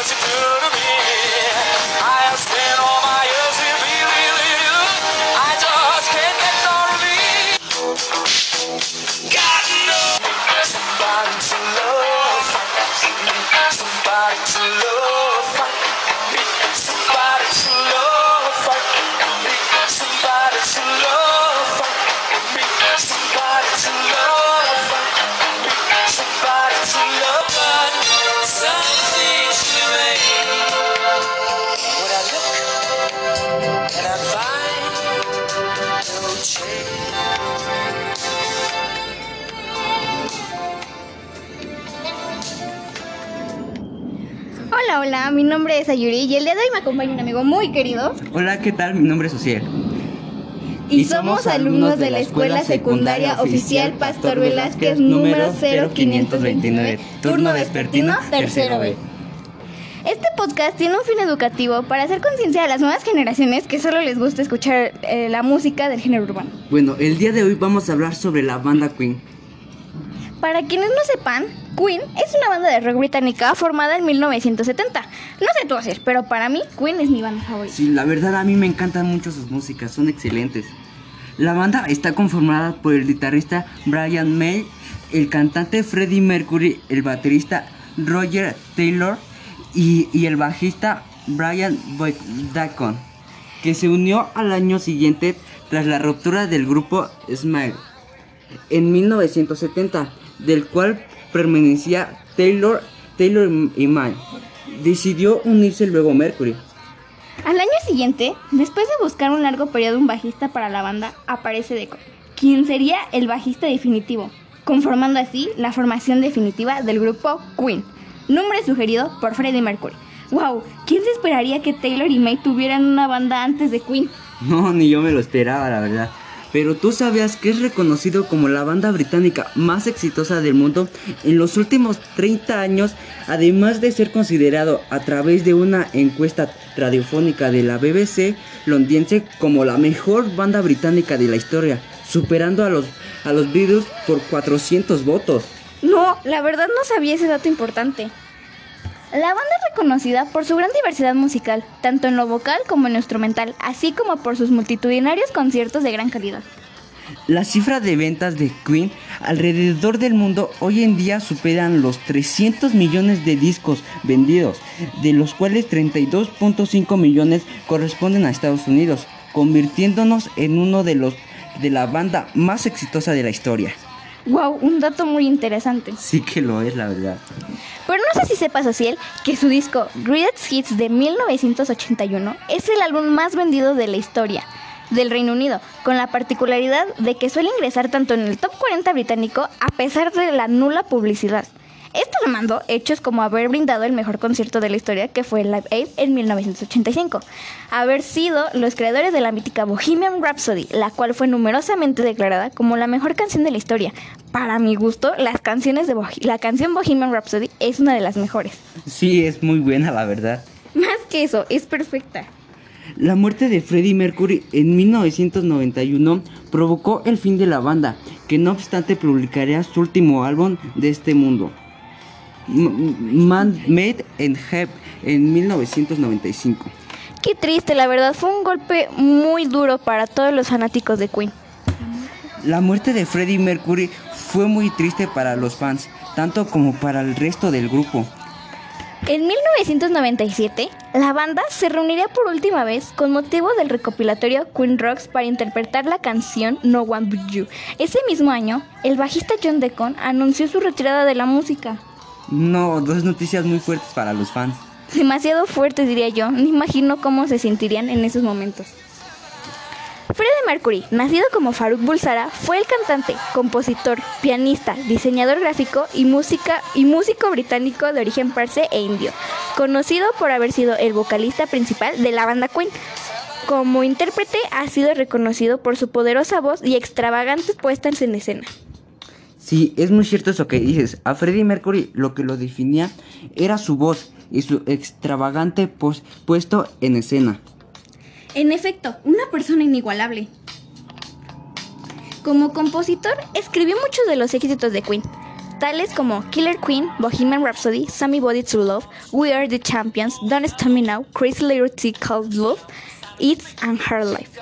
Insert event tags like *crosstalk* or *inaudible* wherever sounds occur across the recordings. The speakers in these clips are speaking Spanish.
What you do to me. I have Hola, hola, mi nombre es Ayuri y el día de hoy me acompaña un amigo muy querido Hola, ¿qué tal? Mi nombre es Ociel. y, somos alumnos de la Escuela Secundaria Oficial Pastor Velázquez número 0529, turno vespertino tercero B. Este podcast tiene un fin educativo para hacer conciencia a las nuevas generaciones que solo les gusta escuchar eh, la música del género urbano. Bueno, el día de hoy vamos a hablar sobre la banda Queen. Para quienes no sepan, Queen es una banda de rock británica formada en 1970. No sé tú hacer, pero para mí Queen es mi banda favorita. Sí, la verdad a mí me encantan mucho sus músicas, son excelentes. La banda está conformada por el guitarrista Brian May, el cantante Freddie Mercury, el baterista Roger Taylor y, y el bajista Brian Dacon, que se unió al año siguiente tras la ruptura del grupo Smile en 1970, del cual permanecía Taylor, Taylor y May. Decidió unirse luego Mercury. Al año siguiente, después de buscar un largo periodo un bajista para la banda, aparece Deco, quien sería el bajista definitivo, conformando así la formación definitiva del grupo Queen, nombre sugerido por Freddie Mercury. ¡Wow! ¿Quién se esperaría que Taylor y May tuvieran una banda antes de Queen? *laughs* No, ni yo me lo esperaba, la verdad. Pero tú sabías que es reconocido como la banda británica más exitosa del mundo en los últimos 30 años, además de ser considerado a través de una encuesta radiofónica de la BBC londinense como la mejor banda británica de la historia, superando a los, a los Beatles por 400 votos. No, la verdad no sabía ese dato importante. La banda es reconocida por su gran diversidad musical, tanto en lo vocal como en lo instrumental, así como por sus multitudinarios conciertos de gran calidad. La cifra de ventas de Queen alrededor del mundo hoy en día superan los 300 millones de discos vendidos, de los cuales 32.5 millones corresponden a Estados Unidos, convirtiéndonos en uno de los de la banda más exitosa de la historia. Wow, un dato muy interesante. Sí que lo es, la verdad. Pero no sé si sepas, Ociel, que su disco Greatest Hits de 1981 es el álbum más vendido de la historia del Reino Unido, con la particularidad de que suele ingresar tanto en el top 40 británico a pesar de la nula publicidad. Esto lo mandó hechos como haber brindado el mejor concierto de la historia, que fue el Live Aid en 1985, haber sido los creadores de la mítica Bohemian Rhapsody, la cual fue numerosamente declarada como la mejor canción de la historia. Para mi gusto, las canciones de la canción Bohemian Rhapsody es una de las mejores. Sí, es muy buena, la verdad. Más que eso, es perfecta. La muerte de Freddie Mercury en 1991 provocó el fin de la banda, que no obstante publicaría su último álbum de este mundo, Man Made in Heaven, en 1995. Qué triste, la verdad, fue un golpe muy duro para todos los fanáticos de Queen. La muerte de Freddie Mercury fue muy triste para los fans, tanto como para el resto del grupo. En 1997, la banda se reuniría por última vez con motivo del recopilatorio Queen Rocks para interpretar la canción No One But You. Ese mismo año, el bajista John Deacon anunció su retirada de la música. No, dos noticias muy fuertes para los fans. Demasiado fuertes, diría yo. No imagino cómo se sentirían en esos momentos. Freddie Mercury, nacido como Farouk Bulsara, fue el cantante, compositor, pianista, diseñador gráfico y, música, y músico británico de origen parse e indio, conocido por haber sido el vocalista principal de la banda Queen. Como intérprete ha sido reconocido por su poderosa voz y extravagante puesta en escena. Sí, es muy cierto eso que dices. A Freddie Mercury lo que lo definía era su voz y su extravagante pos- puesto en escena. En efecto, una persona inigualable. Como compositor, escribió muchos de los éxitos de Queen. tales como Killer Queen, Bohemian Rhapsody, Sammy Body to Love, We Are the Champions, Don't Stop Me Now, Crazy Thing Called Love, It's and Hard Life.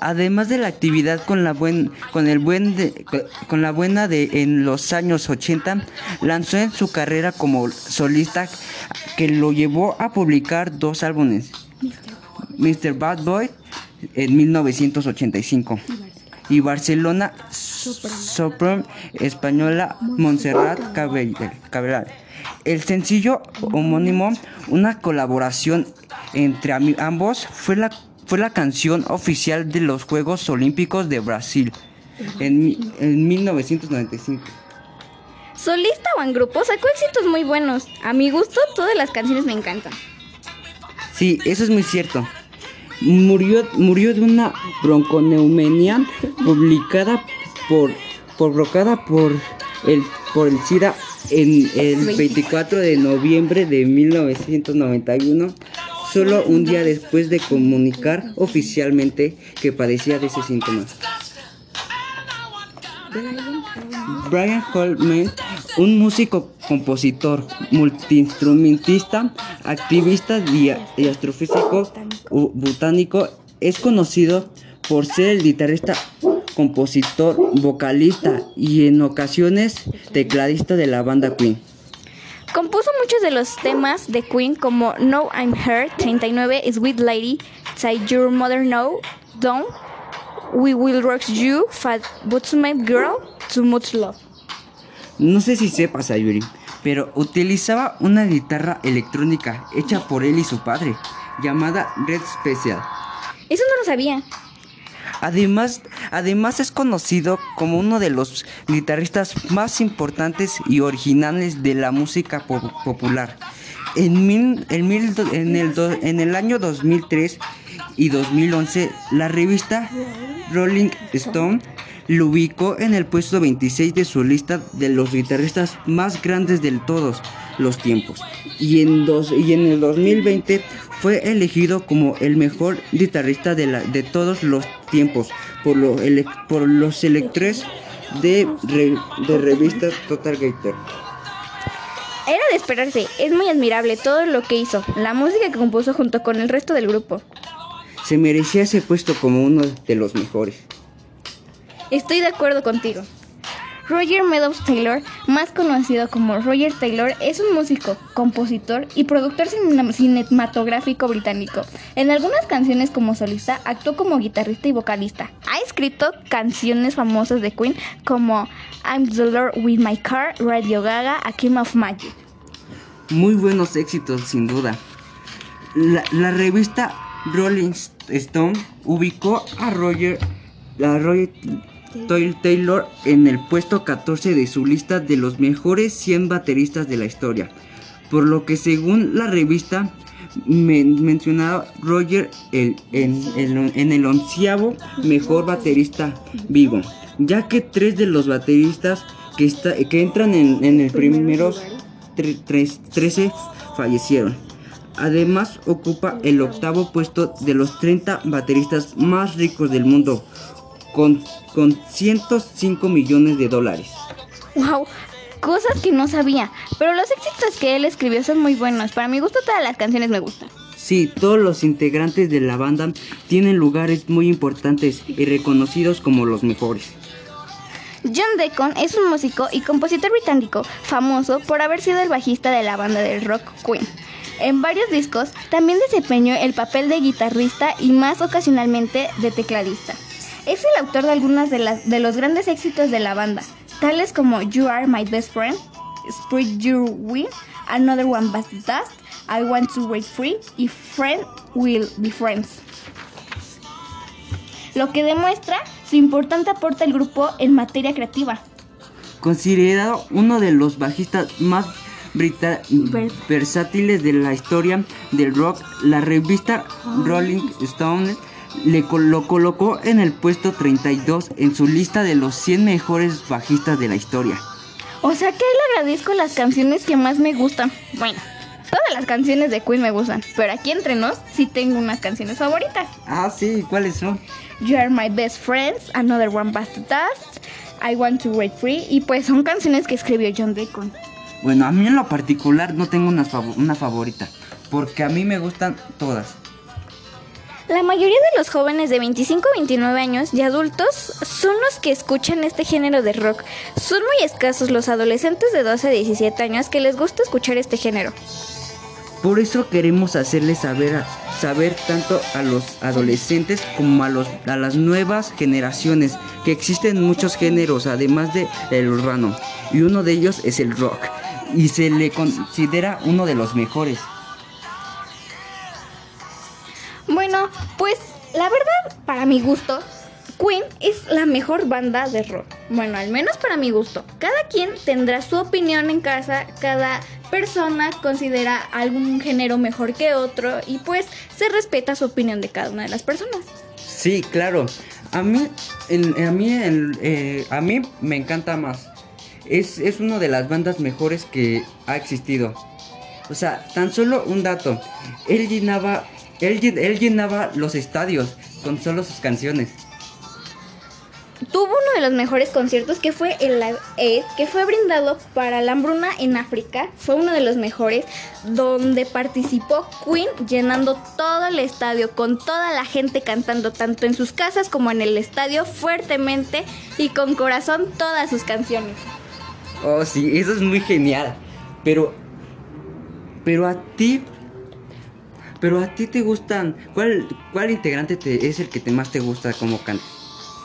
Además de la actividad con la buen con el buen de- con la buena de en los años 80, lanzó en su carrera como solista que lo llevó a publicar dos álbumes. Mr. Bad Boy en 1985 y Barcelona Sopran española Montserrat Cabral. El sencillo homónimo, una colaboración entre ambos, fue la, fue la canción oficial de los Juegos Olímpicos de Brasil en, en 1995. Solista o en grupo sacó éxitos muy buenos. A mi gusto, todas las canciones me encantan. Sí, eso es muy cierto. Murió, murió de una bronconeumonía publicada por, provocada por el, por el SIDA en el 24 de noviembre de 1991, solo un día después de comunicar oficialmente que padecía de ese síntoma. Brian Holman, un músico, compositor, multiinstrumentista, activista y, astrofísico botánico, es conocido por ser el guitarrista, compositor, vocalista y en ocasiones tecladista de la banda Queen. Compuso de los temas de Queen como No I'm Here, 39, Sweet Lady, Say Your Mother No, Don't, We Will Rock You, Fat Bootsmate Girl, Too Much Love. No sé si sepas, Ayuri, pero utilizaba una guitarra electrónica hecha por él y su padre, llamada Red Special. Eso no lo sabía. Además, además es conocido como uno de los guitarristas más importantes y originales de la música po- popular. En, mil- en mil en el do- en el año 2003 y 2011, la revista Rolling Stone lo ubicó en el puesto 26 de su lista de los guitarristas más grandes de todos los tiempos. Y en, dos, y en el 2020 fue elegido como el mejor guitarrista de, la, de todos los tiempos por, lo ele- por los electores de, re- de revista Total Gator. Era de esperarse, es muy admirable todo lo que hizo, la música que compuso junto con el resto del grupo. Se merecía ese puesto como uno de los mejores. Estoy de acuerdo contigo. Roger Meadows Taylor, más conocido como Roger Taylor, es un músico, compositor y productor cine- cinematográfico británico. En algunas canciones como solista actuó como guitarrista y vocalista. Ha escrito canciones famosas de Queen como I'm the Lord with My Car, Radio Gaga, A King of Magic. Muy buenos éxitos, sin duda. La, la revista Rolling Stone ubicó a Roger, a Roger Toy- Taylor en el puesto 14 de su lista de los mejores 100 bateristas de la historia. Por lo que según la revista men- mencionaba Roger el- en, el- en el onceavo mejor baterista vivo, ya que tres de los bateristas que, está- que entran en, en el primeros tre- tres- 13 fallecieron. Además ocupa el octavo puesto de los 30 bateristas más ricos del mundo, con, con 105 millones de dólares. ¡Wow! Cosas que no sabía, pero los éxitos que él escribió son muy buenos. Para mi gusto todas las canciones me gustan. Sí, todos los integrantes de la banda tienen lugares muy importantes y reconocidos como los mejores. John Deacon es un músico y compositor británico famoso por haber sido el bajista de la banda del rock Queen. En varios discos también desempeñó el papel de guitarrista y más ocasionalmente de tecladista. Es el autor de algunas de, las, de los grandes éxitos de la banda, tales como You Are My Best Friend, Spread Your Wing, Another One Bites Dust, I Want to Break Free y Friend Will Be Friends lo que demuestra su importante aporte al grupo en materia creativa. Considerado uno de los bajistas más versátiles de la historia del rock, la revista Rolling Stone le lo colocó en el puesto 32 en su lista de los 100 mejores bajistas de la historia. O sea que le agradezco las canciones que más me gustan. Bueno, todas las canciones de Queen me gustan, pero aquí entre nos sí tengo unas canciones favoritas. Ah, sí, ¿cuáles son? You Are My Best Friends, Another One Bites the Dust, I Want to Break Free y pues son canciones que escribió John Deacon. Bueno, a mí en lo particular no tengo una, fav- una favorita, porque a mí me gustan todas. La mayoría de los jóvenes de 25 a 29 años y adultos son los que escuchan este género de rock. Son muy escasos los adolescentes de 12 a 17 años que les gusta escuchar este género. Por eso queremos hacerles saber, saber tanto a los adolescentes como a, los, a las nuevas generaciones que existen muchos géneros además de el urbano y uno de ellos es el rock y se le considera uno de los mejores. Bueno, pues la verdad, para mi gusto, Queen es la mejor banda de rock. Bueno, al menos para mi gusto. Cada quien tendrá su opinión en casa, cada persona considera algún género mejor que otro y pues se respeta su opinión de cada una de las personas. Sí, claro. A mí, en- a mí, eh, a mí me encanta más. Es, es una de las bandas mejores que ha existido. O sea, tan solo un dato. Él llenaba, él, llen- él llenaba los estadios con solo sus canciones. Tuvo uno de los mejores conciertos que fue el Live Aid, que fue brindado para la hambruna en África. Fue uno de los mejores, donde participó Queen llenando todo el estadio, con toda la gente cantando, tanto en sus casas como en el estadio, fuertemente y con corazón todas sus canciones. Oh, sí, eso es muy genial. Pero, pero a ti, pero a ti te gustan. ¿Cuál, cuál integrante te, es el que te más te gusta como canta?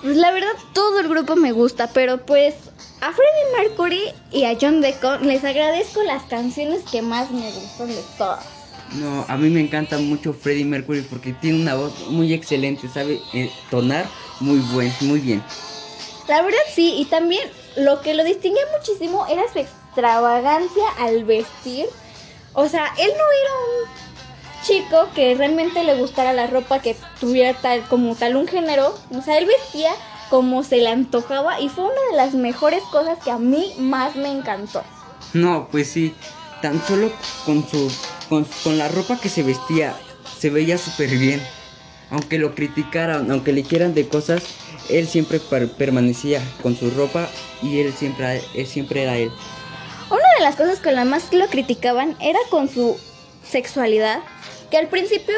Pues la verdad, todo el grupo me gusta, pero pues a Freddie Mercury y a John Deacon les agradezco las canciones que más me gustan de todas. No, a mí me encanta mucho Freddie Mercury porque tiene una voz muy excelente, sabe eh, tonar muy buen, muy bien. La verdad sí, y también lo que lo distinguía muchísimo era su extravagancia al vestir. O sea, él no era un chico que realmente le gustara la ropa que tuviera tal como tal un género. O sea, él vestía como se le antojaba y fue una de las mejores cosas que a mí más me encantó. No, pues sí, tan solo con su con, con la ropa que se vestía se veía súper bien. Aunque lo criticaran, aunque le quieran de cosas, él siempre per- permanecía con su ropa y él siempre, él siempre era él. Una de las cosas con las más lo criticaban era con su sexualidad, que al principio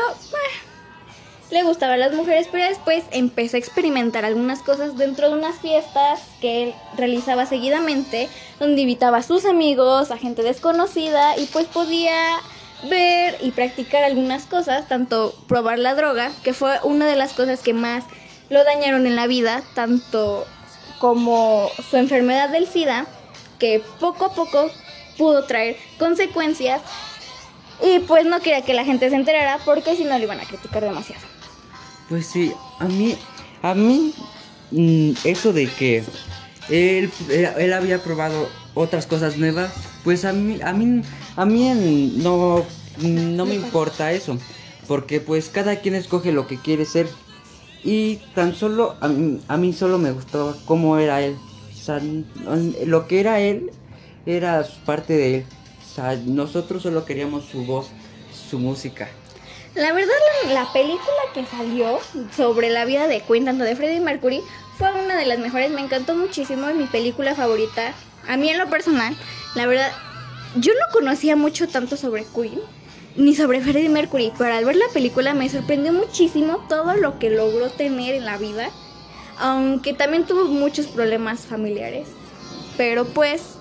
le gustaban las mujeres, pero después empezó a experimentar algunas cosas dentro de unas fiestas que él realizaba seguidamente, donde invitaba a sus amigos, a gente desconocida y pues podía ver y practicar algunas cosas, tanto probar la droga, que fue una de las cosas que más lo dañaron en la vida, tanto como su enfermedad del SIDA, que poco a poco pudo traer consecuencias y pues no quería que la gente se enterara porque si no le iban a criticar demasiado. Pues sí, a mí, a mí, mm, eso de que él, él, había probado otras cosas nuevas, pues a mí, a mí, a mí no, no me importa eso, porque pues cada quien escoge lo que quiere ser. Y tan solo a mí, a mí solo me gustaba cómo era él, o sea, lo que era él era parte de él, o sea, nosotros solo queríamos su voz, su música. La verdad, la, la película que salió sobre la vida de Queen, tanto de Freddie Mercury, fue una de las mejores. Me encantó muchísimo, es mi película favorita. A mí en lo personal, la verdad, yo no conocía mucho tanto sobre Queen, ni sobre Freddie Mercury, pero al ver la película me sorprendió muchísimo todo lo que logró tener en la vida, aunque también tuvo muchos problemas familiares. Pero pues,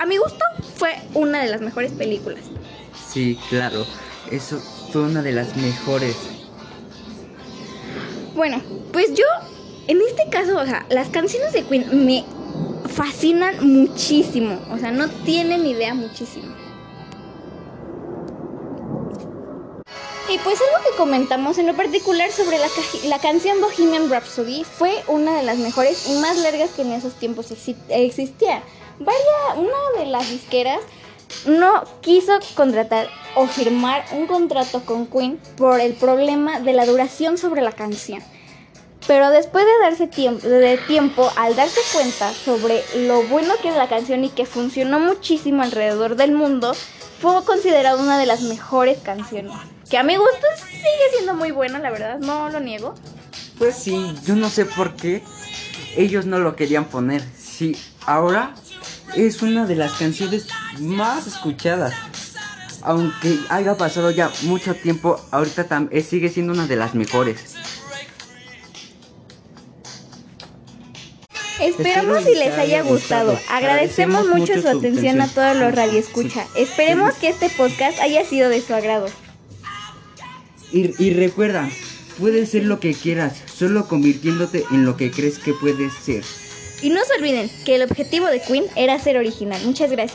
a mi gusto, fue una de las mejores películas. Sí, claro. Eso fue una de las mejores. Bueno, pues yo, en este caso, o sea, las canciones de Queen me fascinan muchísimo. O sea, no tienen idea muchísimo. Y pues algo que comentamos en lo particular sobre la, la canción Bohemian Rhapsody fue una de las mejores y más largas que en esos tiempos exi- existía. Vaya, una de las disqueras no quiso contratar o firmar un contrato con Queen por el problema de la duración sobre la canción. Pero después de darse tiempo, de tiempo, al darse cuenta sobre lo bueno que es la canción y que funcionó muchísimo alrededor del mundo, fue considerada una de las mejores canciones. Que a mi gusto sigue siendo muy buena, la verdad, no lo niego. Pues sí, yo no sé por qué. ellos no lo querían poner. Sí, ahora es una de las canciones más escuchadas. Aunque haya pasado ya mucho tiempo, ahorita eh, sigue siendo una de las mejores. Esperamos si les haya gustado. Agradecemos mucho su atención a todos los radioescucha. Esperemos que este podcast haya sido de su agrado. Y, y recuerda, puedes ser lo que quieras, solo convirtiéndote en lo que crees que puedes ser. Y no se olviden que el objetivo de Queen era ser original. Muchas gracias.